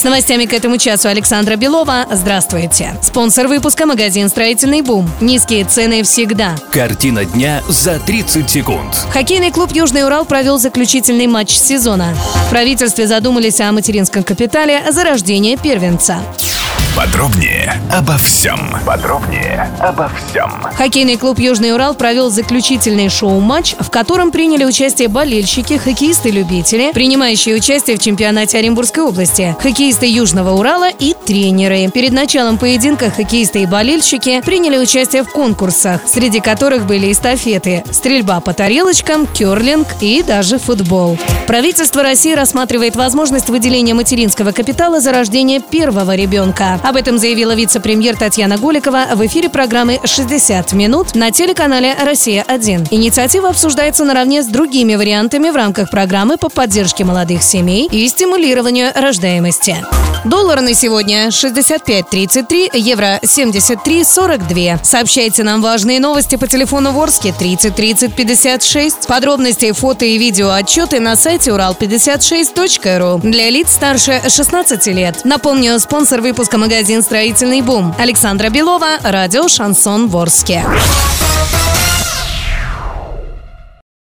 С новостями к этому часу Александра Белова. Здравствуйте. Спонсор выпуска – магазин «Строительный бум». Низкие цены всегда. Картина дня за 30 секунд. Хоккейный клуб «Южный Урал» провел заключительный матч сезона. В правительстве задумались о материнском капитале за рождение первенца. Подробнее обо всем. Подробнее обо всем. Хоккейный клуб «Южный Урал» провел заключительный шоу-матч, в котором приняли участие болельщики, хоккеисты-любители, принимающие участие в чемпионате Оренбургской области, хоккеисты Южного Урала и тренеры. Перед началом поединка хоккеисты и болельщики приняли участие в конкурсах, среди которых были эстафеты, стрельба по тарелочкам, керлинг и даже футбол. Правительство России рассматривает возможность выделения материнского капитала за рождение первого ребенка. Об этом заявила вице-премьер Татьяна Голикова в эфире программы «60 минут» на телеканале «Россия-1». Инициатива обсуждается наравне с другими вариантами в рамках программы по поддержке молодых семей и стимулированию рождаемости. Доллар на сегодня 65.33, евро 73.42. Сообщайте нам важные новости по телефону Ворске 30 30 56. Подробности, фото и видео отчеты на сайте урал56.ру для лиц старше 16 лет. Напомню, спонсор выпуска магазин «Строительный бум». Александра Белова, радио «Шансон Ворске».